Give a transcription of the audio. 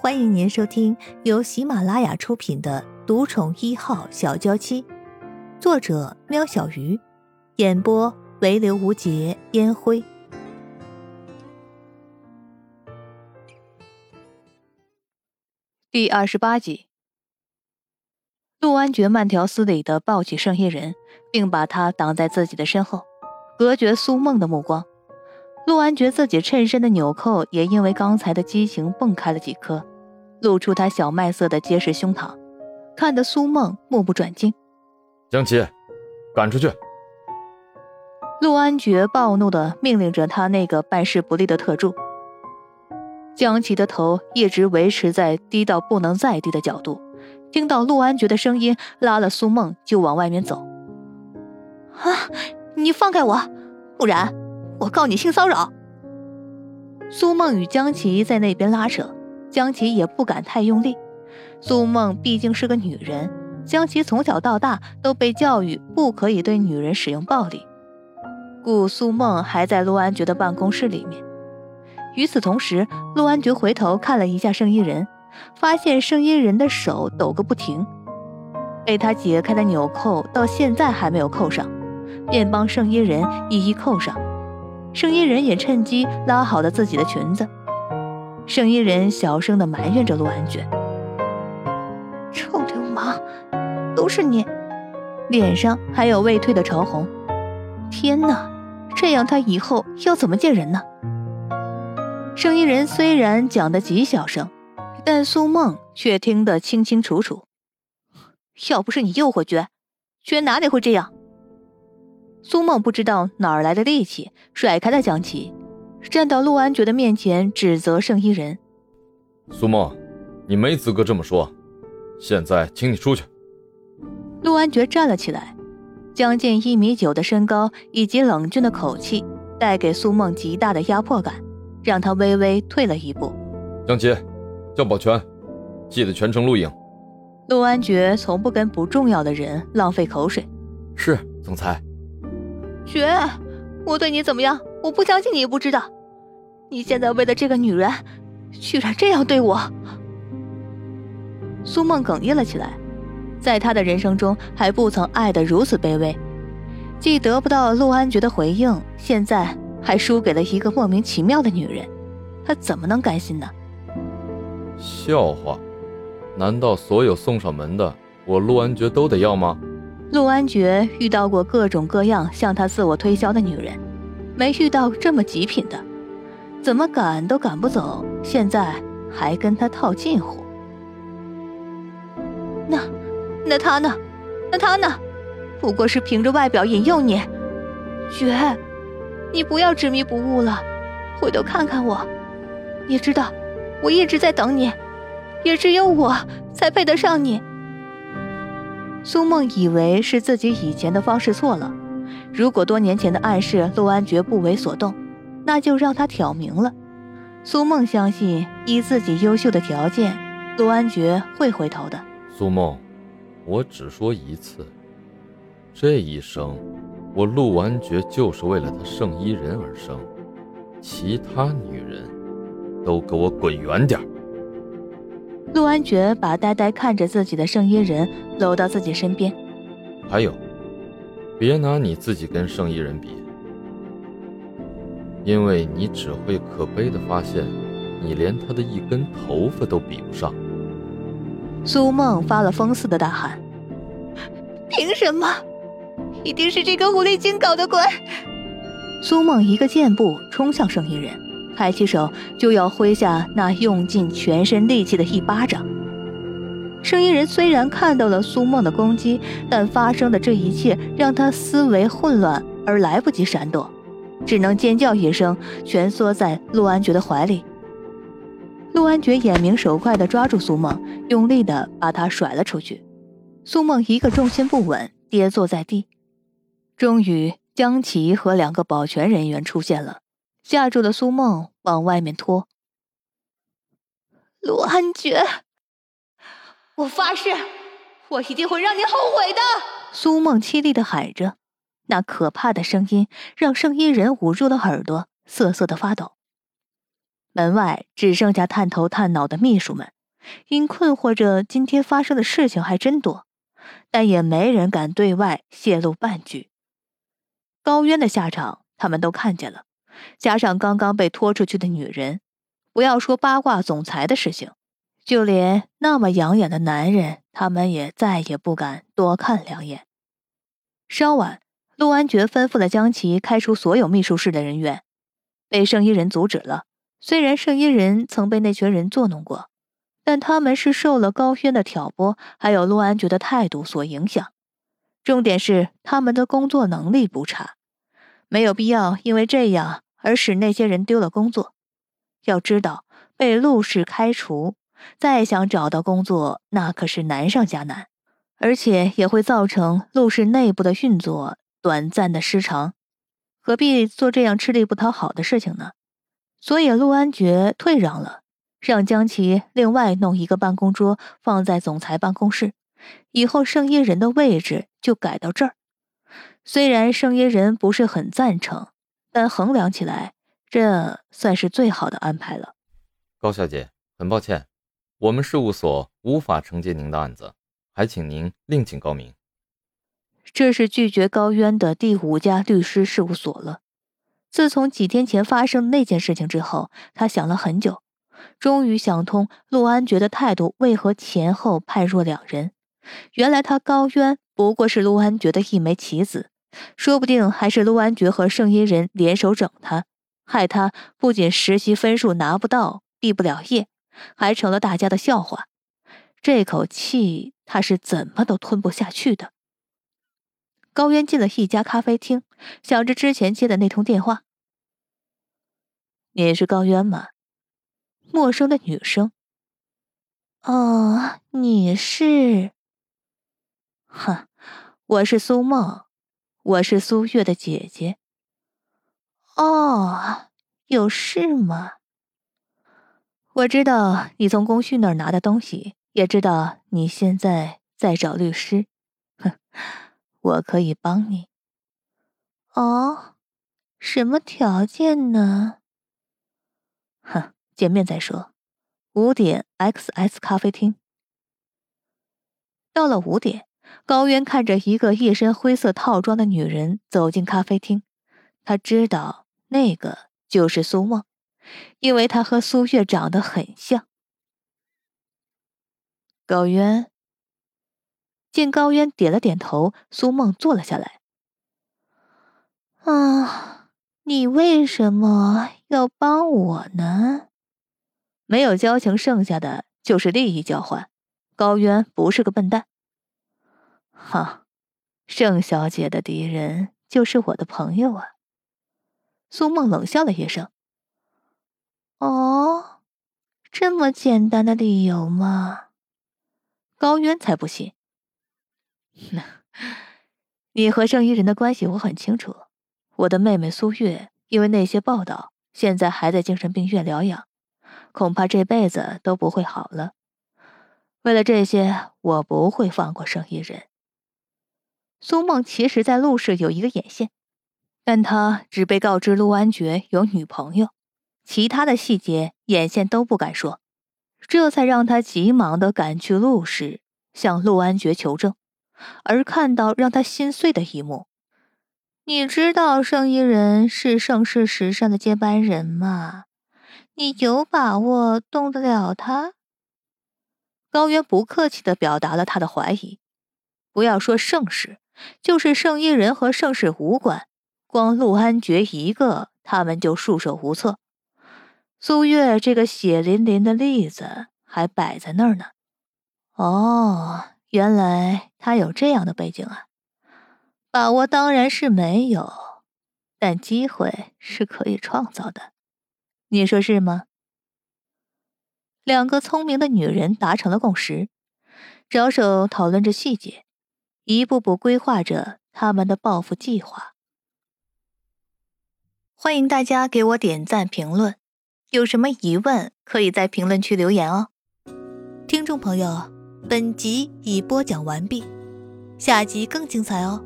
欢迎您收听由喜马拉雅出品的《独宠一号小娇妻》，作者：喵小鱼，演播：唯留无节烟灰。第二十八集，陆安觉慢条斯理的抱起圣夜人，并把他挡在自己的身后，隔绝苏梦的目光。陆安觉自己衬衫的纽扣也因为刚才的激情蹦开了几颗，露出他小麦色的结实胸膛，看得苏梦目不转睛。江琪，赶出去！陆安觉暴怒的命令着他那个办事不力的特助。江琪的头一直维持在低到不能再低的角度，听到陆安觉的声音，拉了苏梦就往外面走。啊！你放开我，不然！我告你性骚扰！苏梦与江琪在那边拉扯，江琪也不敢太用力。苏梦毕竟是个女人，江琪从小到大都被教育不可以对女人使用暴力，故苏梦还在陆安觉的办公室里面。与此同时，陆安觉回头看了一下圣衣人，发现圣衣人的手抖个不停，被他解开的纽扣到现在还没有扣上，便帮圣衣人一一扣上。圣衣人也趁机拉好了自己的裙子。圣衣人小声的埋怨着陆安觉：“臭流氓，都是你！”脸上还有未退的潮红。天哪，这样他以后要怎么见人呢？圣衣人虽然讲的极小声，但苏梦却听得清清楚楚。要不是你诱惑绝，绝哪里会这样？苏梦不知道哪儿来的力气，甩开了江琪，站到陆安觉的面前，指责圣衣人：“苏梦，你没资格这么说。现在，请你出去。”陆安觉站了起来，将近一米九的身高以及冷峻的口气，带给苏梦极大的压迫感，让他微微退了一步。江琪，叫保全，记得全程录影。陆安觉从不跟不重要的人浪费口水。是，总裁。绝，我对你怎么样？我不相信你也不知道。你现在为了这个女人，居然这样对我。苏梦哽咽了起来，在他的人生中还不曾爱得如此卑微，既得不到陆安觉的回应，现在还输给了一个莫名其妙的女人，他怎么能甘心呢？笑话，难道所有送上门的，我陆安觉都得要吗？陆安觉遇到过各种各样向他自我推销的女人，没遇到这么极品的，怎么赶都赶不走。现在还跟他套近乎，那那他呢？那他呢？不过是凭着外表引诱你，觉，你不要执迷不悟了，回头看看我，你知道，我一直在等你，也只有我才配得上你。苏梦以为是自己以前的方式错了，如果多年前的暗示陆安觉不为所动，那就让他挑明了。苏梦相信，以自己优秀的条件，陆安觉会回头的。苏梦，我只说一次，这一生，我陆安觉就是为了他圣衣人而生，其他女人，都给我滚远点陆安觉把呆呆看着自己的圣衣人搂到自己身边。还有，别拿你自己跟圣衣人比，因为你只会可悲的发现，你连他的一根头发都比不上。苏梦发了疯似的大喊：“凭什么？一定是这个狐狸精搞的鬼！”苏梦一个箭步冲向圣衣人。抬起手就要挥下那用尽全身力气的一巴掌。声音人虽然看到了苏梦的攻击，但发生的这一切让他思维混乱而来不及闪躲，只能尖叫一声，蜷缩在陆安觉的怀里。陆安觉眼明手快地抓住苏梦，用力地把她甩了出去。苏梦一个重心不稳，跌坐在地。终于，江琪和两个保全人员出现了。架住了苏梦，往外面拖。陆安觉，我发誓，我一定会让你后悔的！苏梦凄厉的喊着，那可怕的声音让圣衣人捂住了耳朵，瑟瑟的发抖。门外只剩下探头探脑的秘书们，因困惑着今天发生的事情还真多，但也没人敢对外泄露半句。高渊的下场他们都看见了，加上刚刚被拖出去的女人，不要说八卦总裁的事情，就连那么养眼的男人，他们也再也不敢多看两眼。稍晚，陆安觉吩咐了江琪开除所有秘书室的人员，被圣衣人阻止了。虽然圣衣人曾被那群人作弄过，但他们是受了高轩的挑拨，还有陆安觉的态度所影响。重点是他们的工作能力不差。没有必要因为这样而使那些人丢了工作。要知道，被陆氏开除，再想找到工作，那可是难上加难，而且也会造成陆氏内部的运作短暂的失常。何必做这样吃力不讨好的事情呢？所以，陆安觉退让了，让江琪另外弄一个办公桌放在总裁办公室，以后圣衣人的位置就改到这儿。虽然圣衣人不是很赞成，但衡量起来，这算是最好的安排了。高小姐，很抱歉，我们事务所无法承接您的案子，还请您另请高明。这是拒绝高渊的第五家律师事务所了。自从几天前发生那件事情之后，他想了很久，终于想通陆安觉的态度为何前后判若两人。原来他高渊不过是陆安觉的一枚棋子。说不定还是陆安觉和圣衣人联手整他，害他不仅实习分数拿不到，毕不了业，还成了大家的笑话。这口气他是怎么都吞不下去的。高渊进了一家咖啡厅，想着之前接的那通电话：“你是高渊吗？”陌生的女声。“哦，你是？”“哼，我是苏梦。”我是苏月的姐姐。哦，有事吗？我知道你从龚旭那儿拿的东西，也知道你现在在找律师。哼，我可以帮你。哦，什么条件呢？哼，见面再说。五点，X S 咖啡厅。到了五点。高渊看着一个一身灰色套装的女人走进咖啡厅，他知道那个就是苏梦，因为她和苏月长得很像。高渊见高渊点了点头，苏梦坐了下来。啊，你为什么要帮我呢？没有交情，剩下的就是利益交换。高渊不是个笨蛋。哈，盛小姐的敌人就是我的朋友啊。苏梦冷笑了一声。哦，这么简单的理由吗？高渊才不信。你和圣衣人的关系我很清楚。我的妹妹苏月因为那些报道，现在还在精神病院疗养，恐怕这辈子都不会好了。为了这些，我不会放过圣衣人。苏梦其实，在陆氏有一个眼线，但他只被告知陆安觉有女朋友，其他的细节眼线都不敢说，这才让他急忙的赶去陆氏，向陆安觉求证。而看到让他心碎的一幕，你知道圣衣人是盛世时尚的接班人吗？你有把握动得了他？高渊不客气的表达了他的怀疑，不要说盛世。就是圣衣人和盛世无关，光陆安觉一个，他们就束手无策。苏月这个血淋淋的例子还摆在那儿呢。哦，原来他有这样的背景啊！把握当然是没有，但机会是可以创造的。你说是吗？两个聪明的女人达成了共识，着手讨论着细节。一步步规划着他们的报复计划。欢迎大家给我点赞评论，有什么疑问可以在评论区留言哦。听众朋友，本集已播讲完毕，下集更精彩哦。